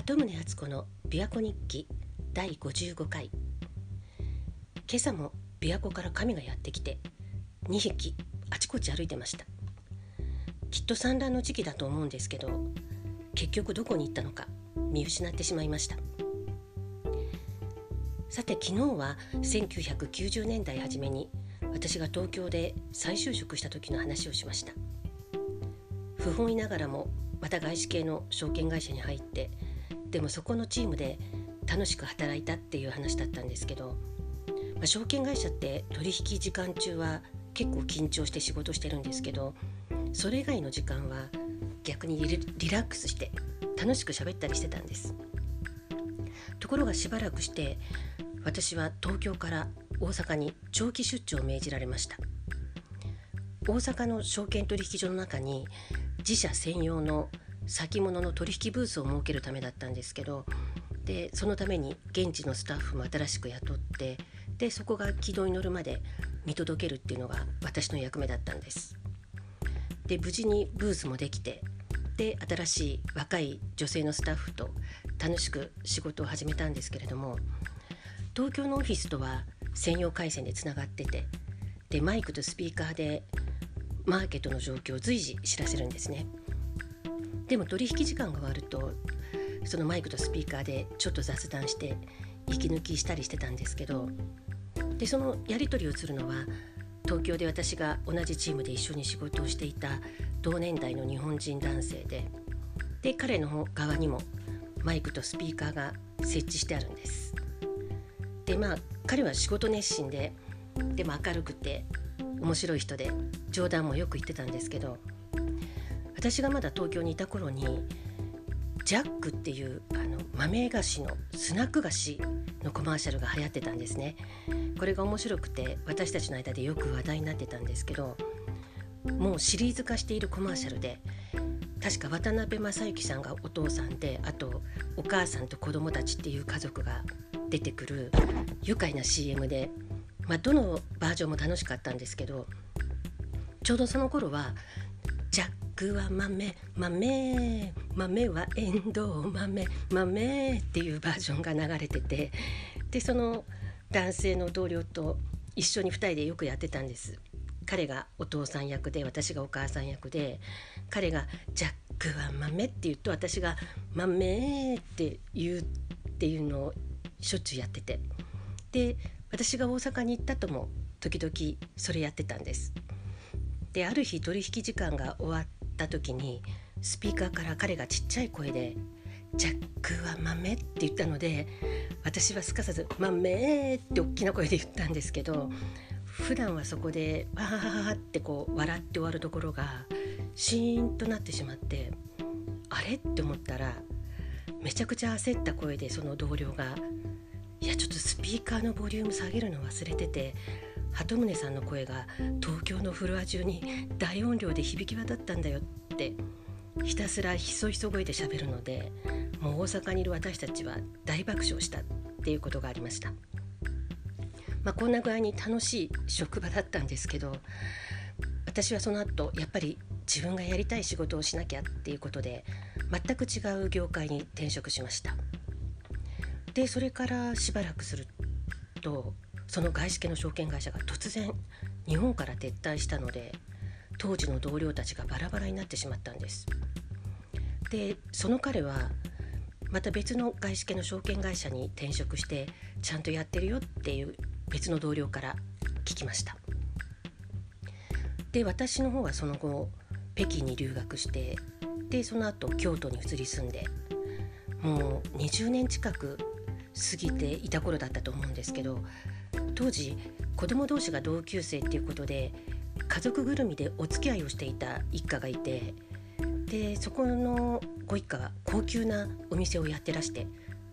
鳩宗敦子の琵琶湖日記第55回。今朝も琵琶湖から神がやってきて2匹あちこち歩いてました。きっと産卵の時期だと思うんですけど結局どこに行ったのか見失ってしまいました。さて昨日は1990年代初めに私が東京で再就職した時の話をしました。不本意ながらもまた外資系の証券会社に入ってでもそこのチームで楽しく働いたっていう話だったんですけど、まあ、証券会社って取引時間中は結構緊張して仕事してるんですけどそれ以外の時間は逆にリラックスして楽しく喋ったりしてたんです。ところがしばらくして私は東京から大阪に長期出張を命じられました。大阪の証券取引所の中に自社専用の先物の取引ブースを設けるためだったんですけどでそのために現地のスタッフも新しく雇ってでそこが軌道に乗るまで見届けるっていうのが私の役目だったんです。で無事にブースもできてで新しい若い女性のスタッフと楽しく仕事を始めたんですけれども東京のオフィスとは専用回線でつながっててでマイクとスピーカーでマーケットの状況を随時知らせるんですね。でも取引時間が終わるとそのマイクとスピーカーでちょっと雑談して息抜きしたりしてたんですけどでそのやり取りをするのは東京で私が同じチームで一緒に仕事をしていた同年代の日本人男性でで彼の側にもマイクとスピーカーが設置してあるんです。でまあ彼は仕事熱心ででも明るくて面白い人で冗談もよく言ってたんですけど私がまだ東京にいた頃にジャックっていうあの豆菓子のスナック菓子のコマーシャルが流行ってたんですね。これが面白くて私たちの間でよく話題になってたんですけどもうシリーズ化しているコマーシャルで確か渡辺正行さんがお父さんであとお母さんと子供たちっていう家族が出てくる愉快な CM で、まあ、どのバージョンも楽しかったんですけどちょうどその頃はジャックは豆豆豆はエンドウ豆豆っていうバージョンが流れててでその男性の同僚と一緒に2人でよくやってたんです彼がお父さん役で私がお母さん役で彼が「ジャックは豆」って言うと私が「豆」って言うっていうのをしょっちゅうやっててで私が大阪に行ったとも時々それやってたんです。である日取引時間が終わった時にスピーカーから彼がちっちゃい声で「ジャックは豆」って言ったので私はすかさず「豆」って大きな声で言ったんですけど普段はそこで「わー」ってこう笑って終わるところがシーンとなってしまってあれって思ったらめちゃくちゃ焦った声でその同僚が「いやちょっとスピーカーのボリューム下げるの忘れてて鳩宗さんの声が東京のフロア中に大音量で響き渡ったんだよってひたすらひそひそ声で喋るのでもう大阪にいる私たちは大爆笑したっていうことがありました。まあ、こんな具合に楽しい職場だったんですけど私はその後やっぱり自分がやりたい仕事をしなきゃっていうことで全く違う業界に転職しましたでそれからしばらくするとその外資系の証券会社が突然日本から撤退したので当時の同僚たちがバラバラになってしまったんです。でその彼はまた別の外資系の証券会社に転職してちゃんとやってるよっていう別の同僚から聞きました。で私の方はその後北京に留学してでその後京都に移り住んでもう20年近く過ぎていた頃だったと思うんですけど当時子供同士が同級生っていうことで家族ぐるみでお付き合いをしていた一家がいてでそこのご一家は高級なお店をやってらして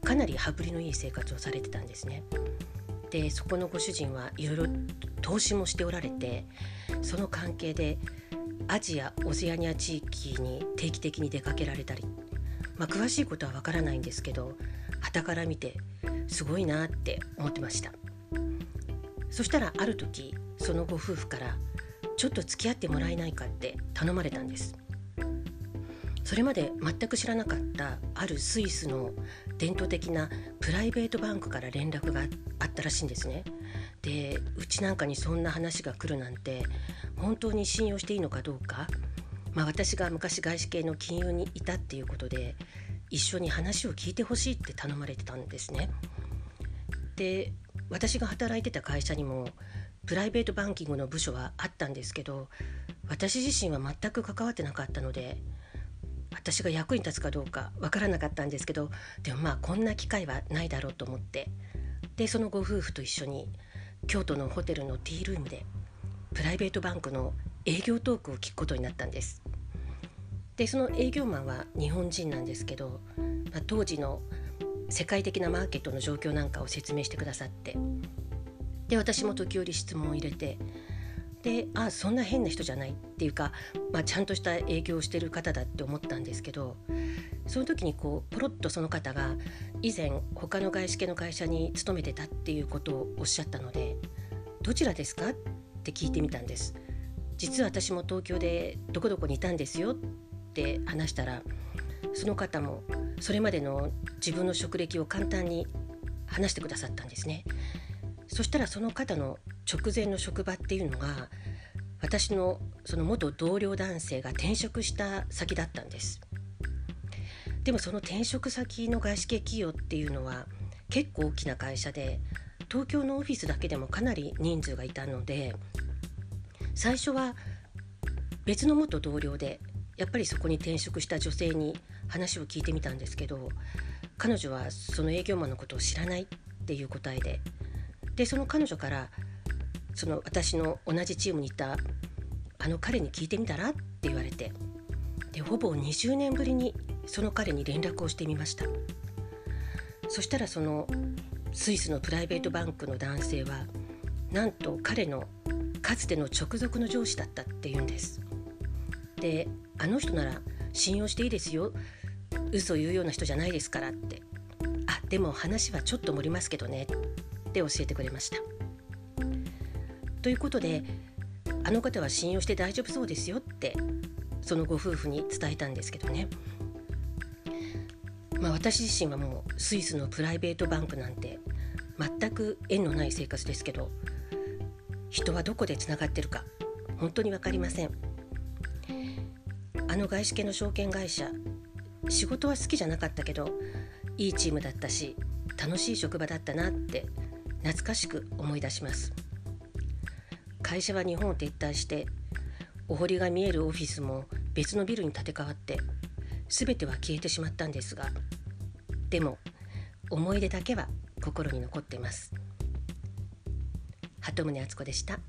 かなり羽振りのいい生活をされてたんですね。でそこのご主人はいろいろ投資もしておられてその関係でアジアオセアニア地域に定期的に出かけられたり、まあ、詳しいことはわからないんですけど傍から見てすごいなって思ってました。そしたらある時そのご夫婦からちょっと付き合ってもらえないかって頼まれたんですそれまで全く知らなかったあるスイスの伝統的なプライベートバンクから連絡があったらしいんですね。でうちなんかにそんな話が来るなんて本当に信用していいのかどうか、まあ、私が昔外資系の金融にいたっていうことで一緒に話を聞いてほしいって頼まれてたんですね。で私が働いてた会社にもプライベートバンキングの部署はあったんですけど私自身は全く関わってなかったので私が役に立つかどうかわからなかったんですけどでもまあこんな機会はないだろうと思ってでそのご夫婦と一緒に京都のホテルのティールームでプライベートバンクの営業トークを聞くことになったんです。でその営業マンは日本人なんですけど、まあ、当時の世界的なマーケットの状況なんかを説明してくださってで私も時折質問を入れてであそんな変な人じゃないっていうか、まあ、ちゃんとした営業をしてる方だって思ったんですけどその時にこうポロッとその方が以前他の外資系の会社に勤めてたっていうことをおっしゃったので「どちらですか?」って聞いてみたんです。実は私も東京でどこどこにいたんですよって話したらその方もそれまでの自分の職歴を簡単に話してくださったんですね。そしたらその方の直前の職場っていうのが私のその元同僚男性が転職した先だったんですでもその転職先の外資系企業っていうのは結構大きな会社で東京のオフィスだけでもかなり人数がいたので最初は別の元同僚でやっぱりそこに転職した女性に話を聞いてみたんですけど彼女はその営業マンのことを知らないっていう答えででその彼女からその私の同じチームにいたあの彼に聞いてみたらって言われてでほぼ20年ぶりにその彼に連絡をしてみました。そしたらそのスイスのプライベートバンクの男性はなんと彼のかつての直属の上司だったって言うんです。であの人なら信用していいですよ嘘言うような人じゃないですからってあでも話はちょっと盛りますけどねって教えてくれました。ということであの方は信用して大丈夫そうですよってそのご夫婦に伝えたんですけどね。まあ、私自身はもうスイスのプライベートバンクなんて全く縁のない生活ですけど人はどこでつながってるか本当に分かりませんあの外資系の証券会社仕事は好きじゃなかったけどいいチームだったし楽しい職場だったなって懐かしく思い出します会社は日本を撤退してお堀が見えるオフィスも別のビルに建て替わって全ては消えてしまったんですがでも思い出だけは心に残ってます鳩宗敦子でした。